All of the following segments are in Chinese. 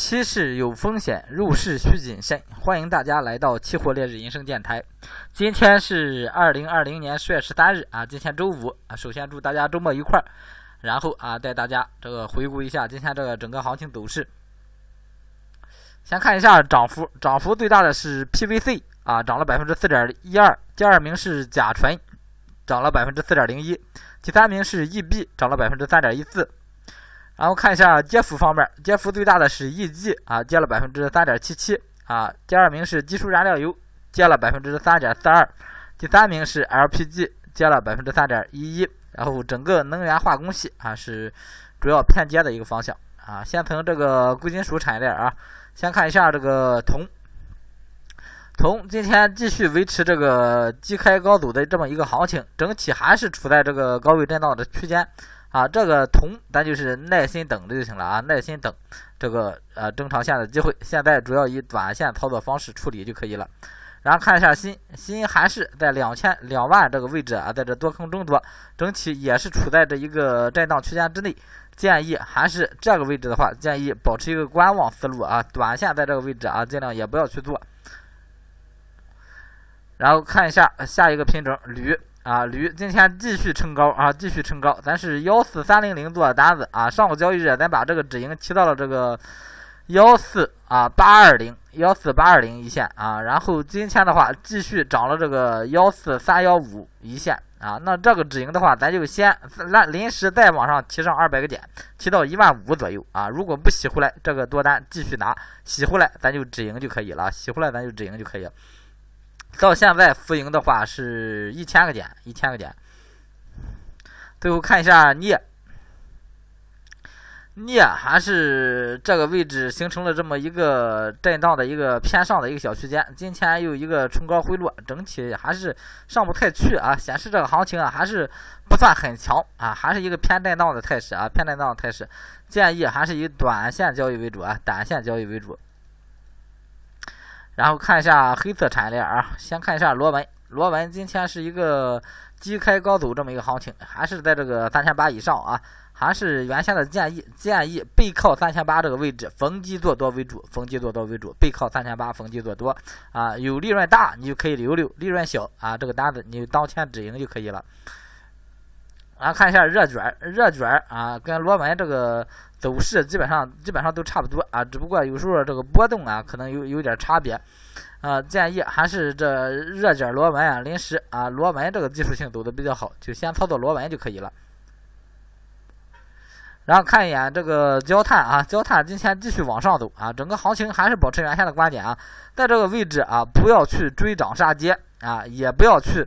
期市有风险，入市需谨慎。欢迎大家来到期货烈日银声电台。今天是二零二零年十月十三日啊，今天周五啊。首先祝大家周末愉快，然后啊，带大家这个回顾一下今天这个整个行情走势。先看一下涨幅，涨幅最大的是 PVC 啊，涨了百分之四点一二。第二名是甲醇，涨了百分之四点零一。第三名是 EB，涨了百分之三点一四。然后看一下跌幅方面，跌幅最大的是 EG 啊，跌了百分之三点七七啊。第二名是基础燃料油，跌了百分之三点四二。第三名是 LPG，跌了百分之三点一一。然后整个能源化工系啊是主要偏跌的一个方向啊。先从这个贵金属产业链啊，先看一下这个铜，铜今天继续维持这个低开高走的这么一个行情，整体还是处在这个高位震荡的区间。啊，这个铜咱就是耐心等着就行了啊，耐心等这个呃正常线的机会。现在主要以短线操作方式处理就可以了。然后看一下锌，锌还是在两千两万这个位置啊，在这多空争夺，整体也是处在这一个震荡区间之内。建议还是这个位置的话，建议保持一个观望思路啊，短线在这个位置啊，尽量也不要去做。然后看一下下一个品种铝。啊，铝今天继续冲高啊，继续冲高，咱是幺四三零零做的单子啊。上个交易日咱把这个止盈提到了这个幺四啊八二零幺四八二零一线啊，然后今天的话继续涨了这个幺四三幺五一线啊。那这个止盈的话，咱就先临临时再往上提上二百个点，提到一万五左右啊。如果不洗回来，这个多单继续拿，洗回来咱就止盈就可以了，洗回来咱就止盈就可以了。到现在浮盈的话是一千个点，一千个点。最后看一下镍，镍还是这个位置形成了这么一个震荡的一个偏上的一个小区间，今天又一个冲高回落，整体还是上不太去啊，显示这个行情啊还是不算很强啊，还是一个偏震荡的态势啊，偏震荡的态势，建议还是以短线交易为主啊，短线交易为主。然后看一下黑色产业链啊，先看一下螺纹，螺纹今天是一个低开高走这么一个行情，还是在这个三千八以上啊，还是原先的建议，建议背靠三千八这个位置逢低做多为主，逢低做多为主，背靠三千八逢低做多啊，有利润大你就可以留留，利润小啊这个单子你当天止盈就可以了。然后看一下热卷，热卷啊跟螺纹这个。走势基本上基本上都差不多啊，只不过有时候这个波动啊可能有有点差别，啊，建议还是这热点螺纹啊，临时啊螺纹这个技术性走的比较好，就先操作螺纹就可以了。然后看一眼这个焦炭啊，焦炭今天继续往上走啊，整个行情还是保持原先的观点啊，在这个位置啊不要去追涨杀跌啊，也不要去。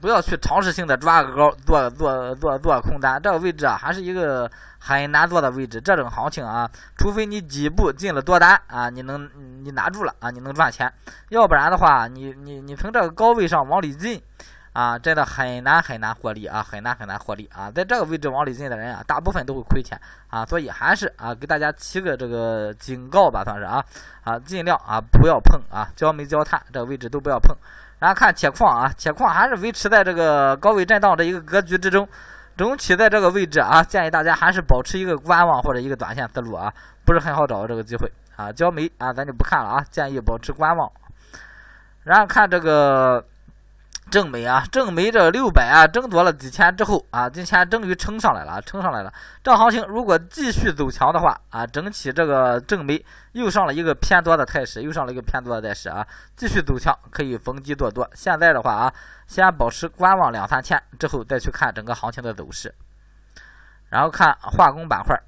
不要去尝试性的抓个高做做做做空单，这个位置啊还是一个很难做的位置。这种行情啊，除非你几步进了多单啊，你能你拿住了啊，你能赚钱；要不然的话，你你你从这个高位上往里进啊，真的很难很难获利啊，很难很难获利啊。在这个位置往里进的人啊，大部分都会亏钱啊，所以还是啊给大家提个这个警告吧，算是啊啊，尽量啊不要碰啊，焦煤焦炭这个位置都不要碰。然后看铁矿啊，铁矿还是维持在这个高位震荡的一个格局之中，整体在这个位置啊，建议大家还是保持一个观望或者一个短线思路啊，不是很好找到这个机会啊。焦煤啊，咱就不看了啊，建议保持观望。然后看这个。正煤啊，正煤这六百啊，争夺了几天之后啊，今天终于撑上来了，撑上来了。这行情如果继续走强的话啊，整体这个正煤又上了一个偏多的态势，又上了一个偏多的态势啊，继续走强可以逢低做多。现在的话啊，先保持观望两三天之后再去看整个行情的走势。然后看化工板块，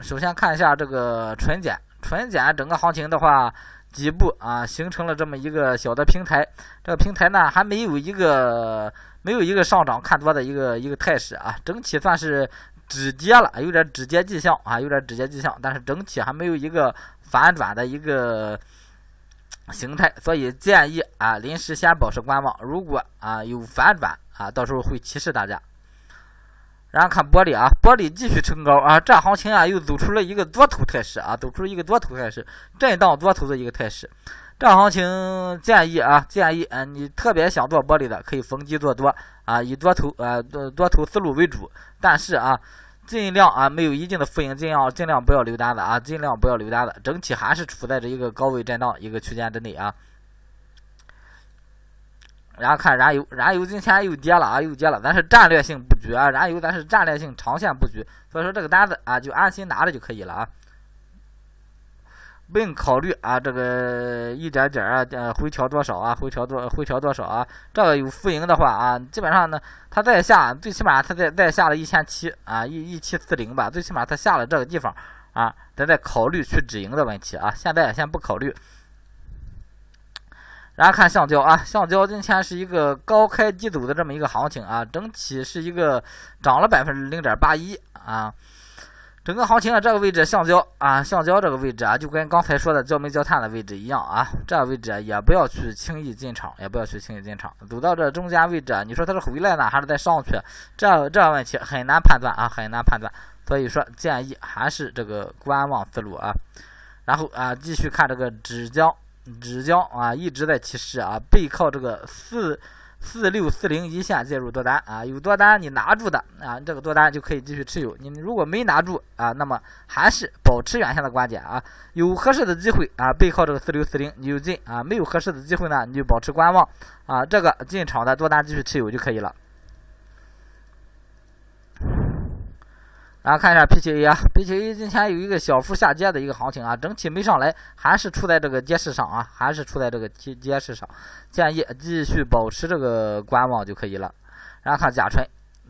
首先看一下这个纯碱，纯碱整个行情的话。底部啊，形成了这么一个小的平台，这个平台呢还没有一个没有一个上涨看多的一个一个态势啊，整体算是止跌了，有点止跌迹象啊，有点止跌迹象，但是整体还没有一个反转的一个形态，所以建议啊临时先保持观望，如果啊有反转啊，到时候会提示大家。然后看玻璃啊，玻璃继续冲高啊，这行情啊又走出了一个多头态势啊，走出了一个多头态势，震荡多头的一个态势。这行情建议啊，建议嗯，你特别想做玻璃的，可以逢低做多啊，以多头啊多多头思路为主。但是啊，尽量啊没有一定的复盈，尽量尽量不要留单子啊，尽量不要留单子，整体还是处在这一个高位震荡一个区间之内啊。然后看燃油，燃油今天又跌了啊，又跌了。咱是战略性布局啊，燃油咱是战略性长线布局，所以说这个单子啊就安心拿着就可以了啊，不用考虑啊这个一点点啊呃回调多少啊，回调多回调多少啊。这个有浮盈的话啊，基本上呢它再下，最起码它再再下了一千七啊一一七四零吧，最起码它下了这个地方啊，咱再考虑去止盈的问题啊。现在先不考虑。然后看橡胶啊，橡胶今天是一个高开低走的这么一个行情啊，整体是一个涨了百分之零点八一啊。整个行情啊，这个位置橡胶啊，橡胶这个位置啊，就跟刚才说的焦煤焦炭的位置一样啊，这个位置也不要去轻易进场，也不要去轻易进场。走到这中间位置，你说它是回来呢，还是再上去？这这问题很难判断啊，很难判断。所以说建议还是这个观望思路啊。然后啊，继续看这个纸浆。纸浆啊，一直在提示啊，背靠这个四四六四零一线介入多单啊，有多单你拿住的啊，这个多单就可以继续持有。你如果没拿住啊，那么还是保持原先的观点啊，有合适的机会啊，背靠这个四六四零你就进啊，没有合适的机会呢，你就保持观望啊，这个进场的多单继续持有就可以了。然后看一下 P7A 啊，P7A 今天有一个小幅下跌的一个行情啊，整体没上来，还是处在这个跌势上啊，还是处在这个跌跌势上，建议继续保持这个观望就可以了。然后看甲醇，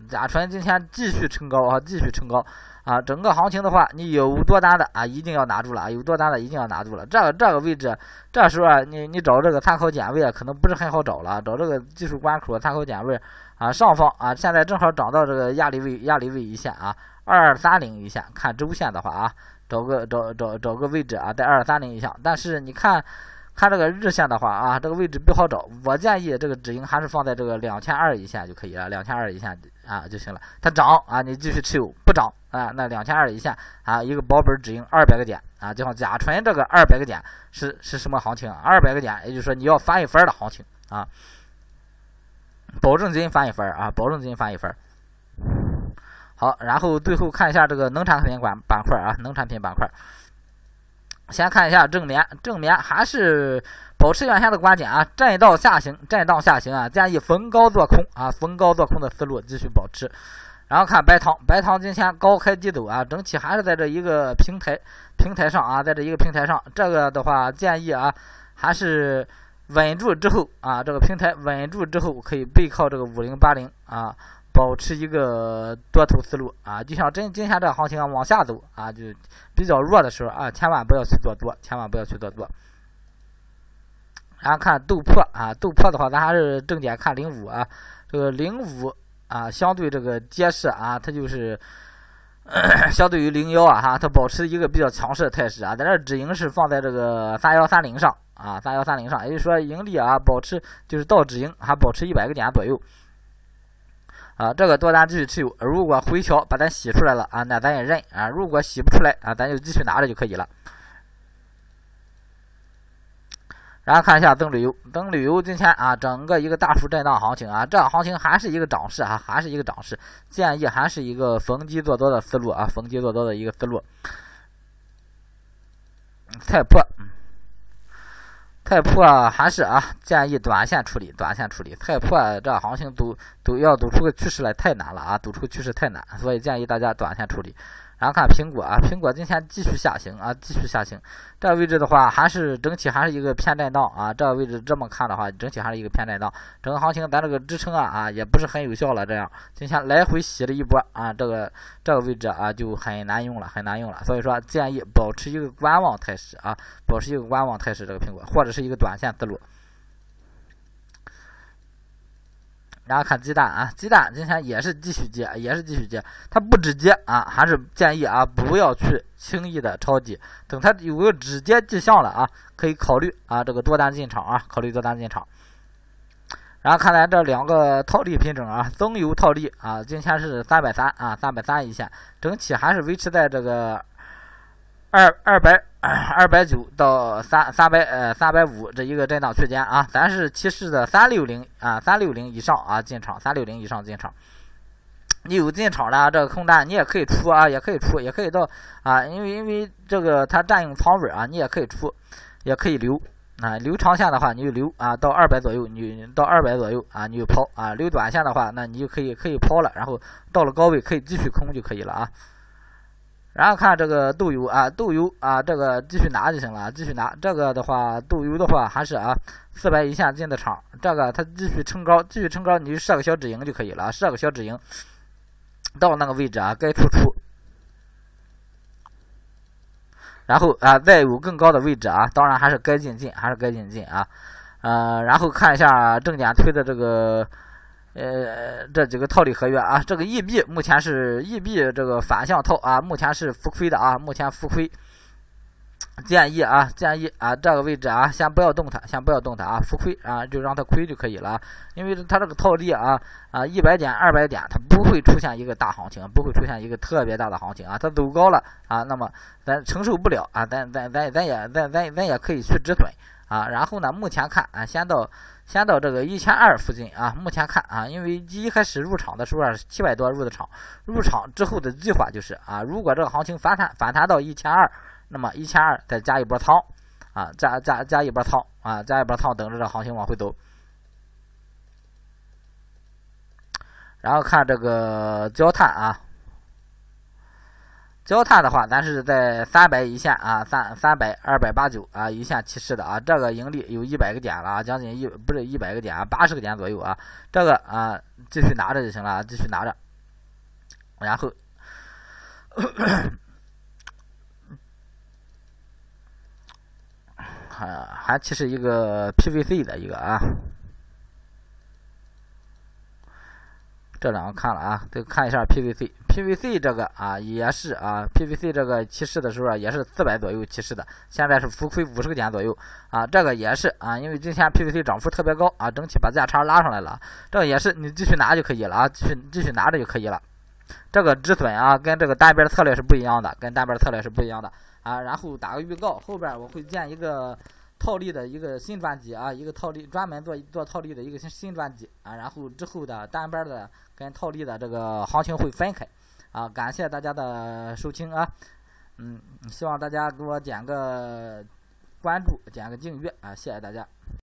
甲醇今天继续冲高啊，继续冲高啊，整个行情的话，你有多单的啊，一定要拿住了啊，有多单的一定要拿住了。这个这个位置，这时候啊，你你找这个参考点位啊，可能不是很好找了，找这个技术关口参考点位啊，上方啊，现在正好涨到这个压力位压力位一线啊。二三零一线，看周线的话啊，找个找找找个位置啊，在二三零一线。但是你看，看这个日线的话啊，这个位置不好找。我建议这个止盈还是放在这个两千二一线就可以了，两千二一线啊就行了。它涨啊，你继续持有；不涨啊，那两千二一线啊，一个保本止盈二百个点啊，就像甲醇这个二百个点是是什么行情？二百个点，也就是说你要翻一番的行情啊，保证金翻一番啊，保证金翻一番。好，然后最后看一下这个农产品板板块啊，农产品板块。先看一下正棉，正棉还是保持原先的观点啊，震荡下行，震荡下行啊，建议逢高做空啊，逢高做空的思路继续保持。然后看白糖，白糖今天高开低走啊，整体还是在这一个平台平台上啊，在这一个平台上，这个的话建议啊，还是稳住之后啊，这个平台稳住之后，可以背靠这个五零八零啊。保持一个多头思路啊，就像今今天这个行情往下走啊，就比较弱的时候啊，千万不要去做多，千万不要去做多。然后看豆粕啊，豆粕的话，咱还是重点看零五啊，这个零五啊，相对这个跌势啊，它就是 相对于零幺啊哈，它保持一个比较强势的态势啊，在这止盈是放在这个三幺三零上啊，三幺三零上，也就是说盈利啊保持就是到止盈还保持一百个点左右。啊，这个多单继续持有，如果回调把它洗出来了啊，那咱也认啊；如果洗不出来啊，咱就继续拿着就可以了。然后看一下增旅游，增旅游今天啊，整个一个大幅震荡行情啊，这行情还是一个涨势啊，还是一个涨势，建议还是一个逢低做多的思路啊，逢低做多的一个思路。菜粕。太破还是啊，建议短线处理，短线处理。太破这行情都都要赌出个趋势来太难了啊，赌出趋势太难，所以建议大家短线处理。然后看苹果啊，苹果今天继续下行啊，继续下行。这个位置的话，还是整体还是一个偏震荡啊。这个位置这么看的话，整体还是一个偏震荡。整个行情咱这个支撑啊啊，也不是很有效了。这样今天来回洗了一波啊，这个这个位置啊就很难用了，很难用了。所以说建议保持一个观望态势啊，保持一个观望态势。这个苹果或者是一个短线思路。然后看鸡蛋啊，鸡蛋今天也是继续接，也是继续接，它不止接啊，还是建议啊不要去轻易的抄底，等它有个止跌迹象了啊，可以考虑啊这个多单进场啊，考虑多单进场。然后看来这两个套利品种啊，增油套利啊，今天是三百三啊，三百三一线，整体还是维持在这个。二二百二百九到三三百呃三百五这一个震荡区间啊，咱是提示的三六零啊三六零以上啊进场，三六零以上进场。你有进场的这个空单，你也可以出啊，也可以出，也可以到啊，因为因为这个它占用仓位啊，你也可以出，也可以留啊。留长线的话，你就留啊，到二百左右，你到二百左右啊，你就抛啊。留短线的话，那你就可以可以抛了，然后到了高位可以继续空就可以了啊。然后看这个豆油啊，豆油啊，这个继续拿就行了，继续拿。这个的话，豆油的话还是啊，四百以下进的场，这个它继续撑高，继续撑高，你就设个小止盈就可以了，设个小止盈，到那个位置啊，该出出。然后啊，再有更高的位置啊，当然还是该进进，还是该进进啊。呃，然后看一下证监推的这个。呃，这几个套利合约啊，这个 E B 目前是 E B 这个反向套啊，目前是浮亏的啊，目前浮亏。建议啊，建议啊，这个位置啊，先不要动它，先不要动它啊，浮亏啊，就让它亏就可以了。因为它这个套利啊啊，一百点、二百点，它不会出现一个大行情，不会出现一个特别大的行情啊。它走高了啊，那么咱承受不了啊，咱咱咱咱也咱咱咱也可以去止损啊。然后呢，目前看啊，先到。先到这个一千二附近啊，目前看啊，因为一开始入场的时候是七百多入的场，入场之后的计划就是啊，如果这个行情反弹反弹到一千二，那么一千二再加一波仓啊，加加加一波仓啊，加一波仓，等着这行情往回走。然后看这个焦炭啊。焦炭的话，咱是在三百一线啊，三三百二百八九啊一线起势的啊，这个盈利有一百个点了啊，将近一不是一百个点啊，八十个点左右啊，这个啊继续拿着就行了，继续拿着，然后 还还其实一个 PVC 的一个啊。这两个看了啊，再看一下 PVC，PVC 这个啊也是啊，PVC 这个起势的时候也是四百左右起势的，现在是浮亏五十个点左右啊，这个也是啊，因为今天 PVC 涨幅特别高啊，整体把价差拉上来了，这个也是你继续拿就可以了啊，继续继续拿着就可以了。这个止损啊跟这个单边策略是不一样的，跟单边策略是不一样的啊。然后打个预告，后边我会建一个。套利的一个新专辑啊，一个套利专门做做套利的一个新新专辑啊，然后之后的单边的跟套利的这个行情会分开啊，感谢大家的收听啊，嗯，希望大家给我点个关注，点个订阅啊，谢谢大家。